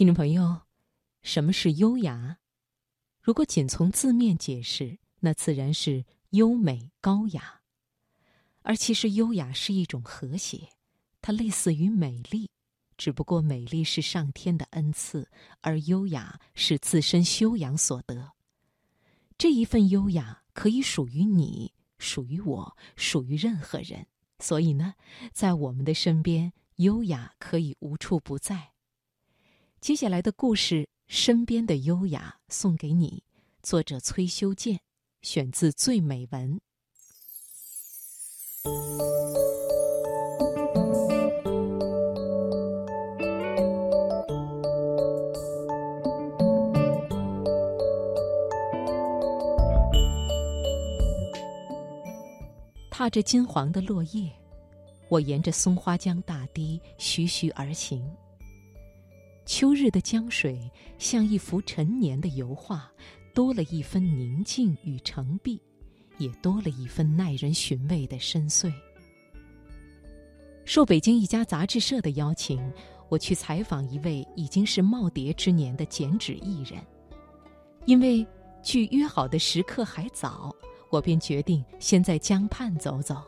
听众朋友，什么是优雅？如果仅从字面解释，那自然是优美高雅。而其实，优雅是一种和谐，它类似于美丽，只不过美丽是上天的恩赐，而优雅是自身修养所得。这一份优雅可以属于你，属于我，属于任何人。所以呢，在我们的身边，优雅可以无处不在。接下来的故事《身边的优雅》送给你，作者崔修建，选自《最美文》。踏着金黄的落叶，我沿着松花江大堤徐徐而行。秋日的江水像一幅陈年的油画，多了一分宁静与澄碧，也多了一分耐人寻味的深邃。受北京一家杂志社的邀请，我去采访一位已经是耄耋之年的剪纸艺人，因为距约好的时刻还早。我便决定先在江畔走走，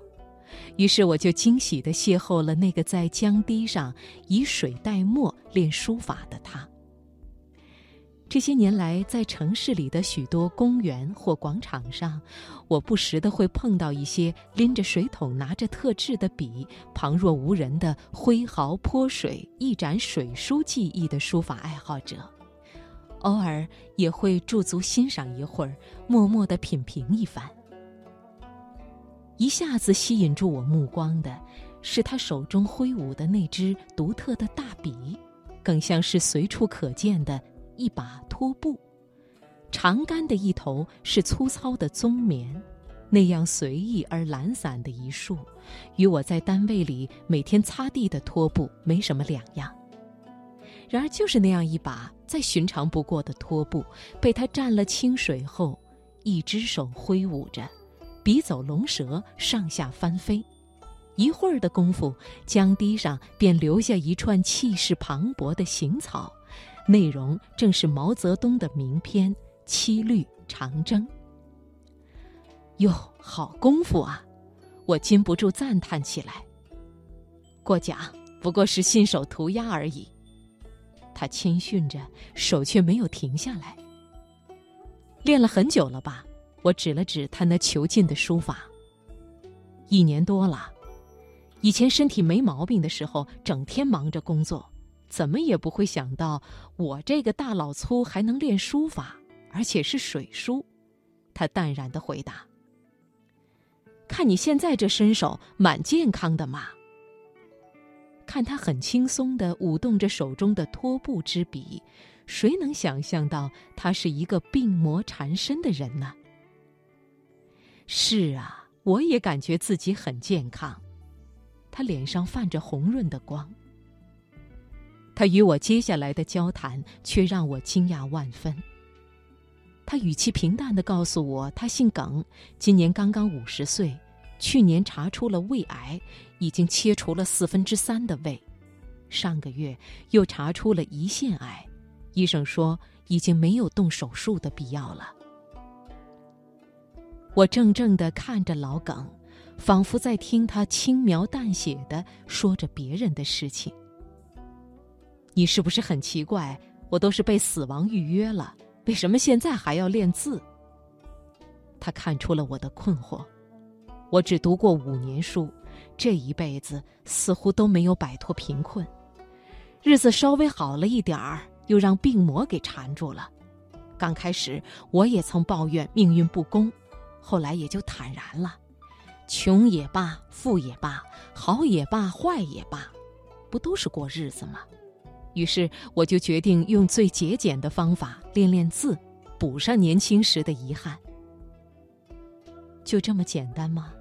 于是我就惊喜地邂逅了那个在江堤上以水代墨练书法的他。这些年来，在城市里的许多公园或广场上，我不时地会碰到一些拎着水桶、拿着特制的笔、旁若无人的挥毫泼水、一展水书技艺的书法爱好者。偶尔也会驻足欣赏一会儿，默默地品评一番。一下子吸引住我目光的，是他手中挥舞的那支独特的大笔，更像是随处可见的一把拖布。长杆的一头是粗糙的棕棉，那样随意而懒散的一束，与我在单位里每天擦地的拖布没什么两样。然而，就是那样一把再寻常不过的拖布，被他蘸了清水后，一只手挥舞着，笔走龙蛇，上下翻飞。一会儿的功夫，江堤上便留下一串气势磅礴的行草，内容正是毛泽东的名篇《七律长征》。哟，好功夫啊！我禁不住赞叹起来。过奖，不过是信手涂鸦而已。他谦逊着，手却没有停下来。练了很久了吧？我指了指他那遒劲的书法。一年多了，以前身体没毛病的时候，整天忙着工作，怎么也不会想到我这个大老粗还能练书法，而且是水书。他淡然的回答：“看你现在这身手，蛮健康的嘛。”看他很轻松地舞动着手中的拖布之笔，谁能想象到他是一个病魔缠身的人呢？是啊，我也感觉自己很健康。他脸上泛着红润的光。他与我接下来的交谈却让我惊讶万分。他语气平淡地告诉我，他姓耿，今年刚刚五十岁。去年查出了胃癌，已经切除了四分之三的胃，上个月又查出了胰腺癌，医生说已经没有动手术的必要了。我怔怔地看着老耿，仿佛在听他轻描淡写地说着别人的事情。你是不是很奇怪？我都是被死亡预约了，为什么现在还要练字？他看出了我的困惑。我只读过五年书，这一辈子似乎都没有摆脱贫困，日子稍微好了一点儿，又让病魔给缠住了。刚开始我也曾抱怨命运不公，后来也就坦然了。穷也罢，富也罢，好也罢，坏也罢，不都是过日子吗？于是我就决定用最节俭的方法练练字，补上年轻时的遗憾。就这么简单吗？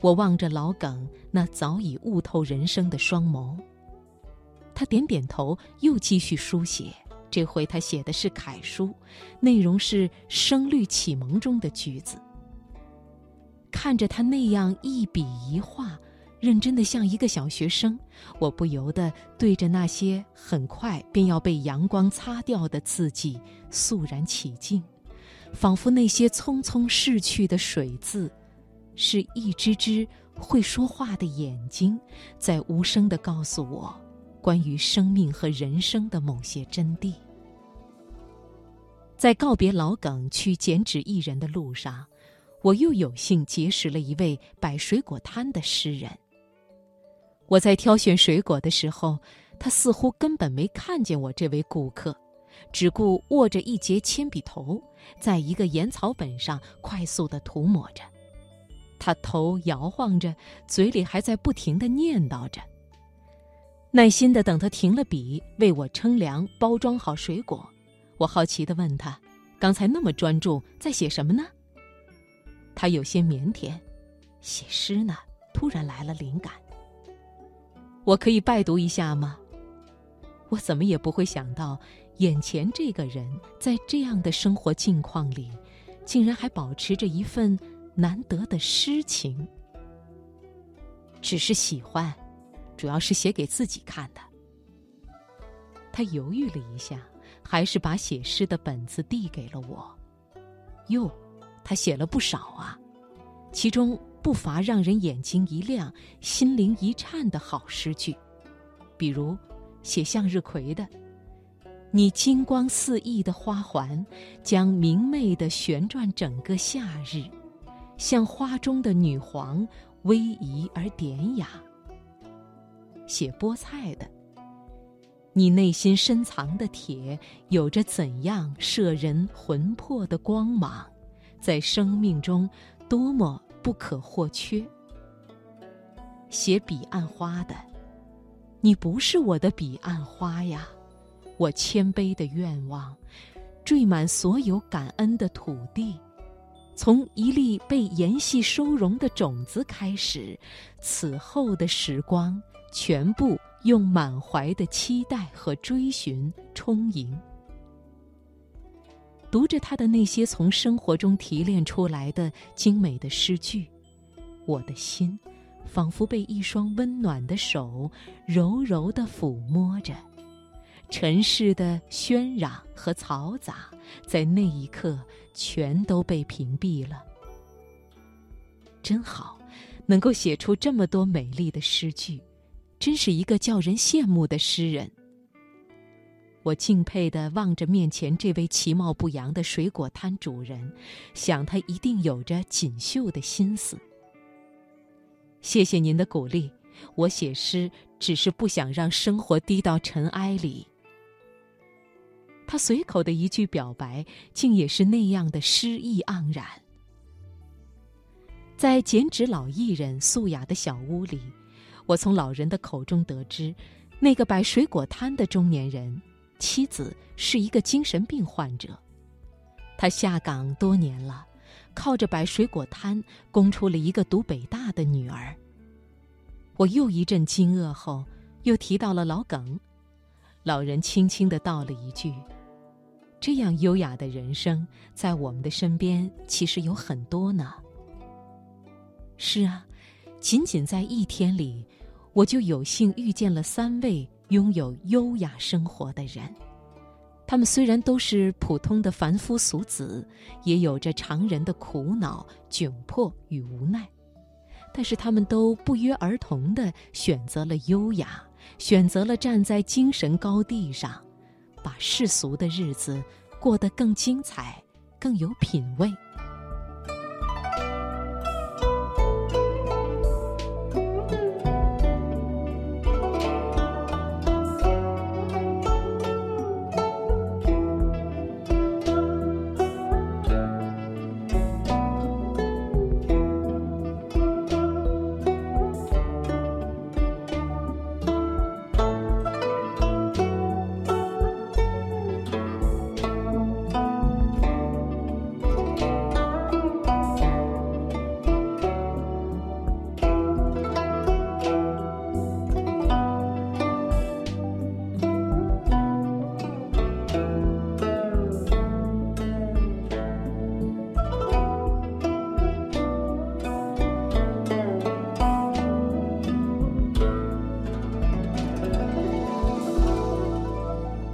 我望着老耿那早已悟透人生的双眸，他点点头，又继续书写。这回他写的是楷书，内容是《声律启蒙》中的句子。看着他那样一笔一画，认真的像一个小学生，我不由得对着那些很快便要被阳光擦掉的字迹肃然起敬，仿佛那些匆匆逝去的水字，是一只只会说话的眼睛，在无声的告诉我，关于生命和人生的某些真谛。在告别老耿去剪纸艺人的路上。我又有幸结识了一位摆水果摊的诗人。我在挑选水果的时候，他似乎根本没看见我这位顾客，只顾握着一截铅笔头，在一个盐草本上快速地涂抹着。他头摇晃着，嘴里还在不停地念叨着。耐心地等他停了笔，为我称量、包装好水果。我好奇地问他：“刚才那么专注，在写什么呢？”他有些腼腆，写诗呢。突然来了灵感，我可以拜读一下吗？我怎么也不会想到，眼前这个人在这样的生活境况里，竟然还保持着一份难得的诗情。只是喜欢，主要是写给自己看的。他犹豫了一下，还是把写诗的本子递给了我。哟。他写了不少啊，其中不乏让人眼睛一亮、心灵一颤的好诗句，比如写向日葵的：“你金光四溢的花环，将明媚的旋转整个夏日，像花中的女皇，威仪而典雅。”写菠菜的：“你内心深藏的铁，有着怎样摄人魂魄的光芒？”在生命中，多么不可或缺。写彼岸花的，你不是我的彼岸花呀！我谦卑的愿望，缀满所有感恩的土地，从一粒被盐系收容的种子开始，此后的时光，全部用满怀的期待和追寻充盈。读着他的那些从生活中提炼出来的精美的诗句，我的心仿佛被一双温暖的手柔柔地抚摸着。尘世的喧嚷和嘈杂，在那一刻全都被屏蔽了。真好，能够写出这么多美丽的诗句，真是一个叫人羡慕的诗人。我敬佩地望着面前这位其貌不扬的水果摊主人，想他一定有着锦绣的心思。谢谢您的鼓励，我写诗只是不想让生活低到尘埃里。他随口的一句表白，竟也是那样的诗意盎然。在剪纸老艺人素雅的小屋里，我从老人的口中得知，那个摆水果摊的中年人。妻子是一个精神病患者，他下岗多年了，靠着摆水果摊供出了一个读北大的女儿。我又一阵惊愕后，又提到了老耿，老人轻轻的道了一句：“这样优雅的人生，在我们的身边其实有很多呢。”是啊，仅仅在一天里，我就有幸遇见了三位。拥有优雅生活的人，他们虽然都是普通的凡夫俗子，也有着常人的苦恼、窘迫与无奈，但是他们都不约而同地选择了优雅，选择了站在精神高地上，把世俗的日子过得更精彩、更有品味。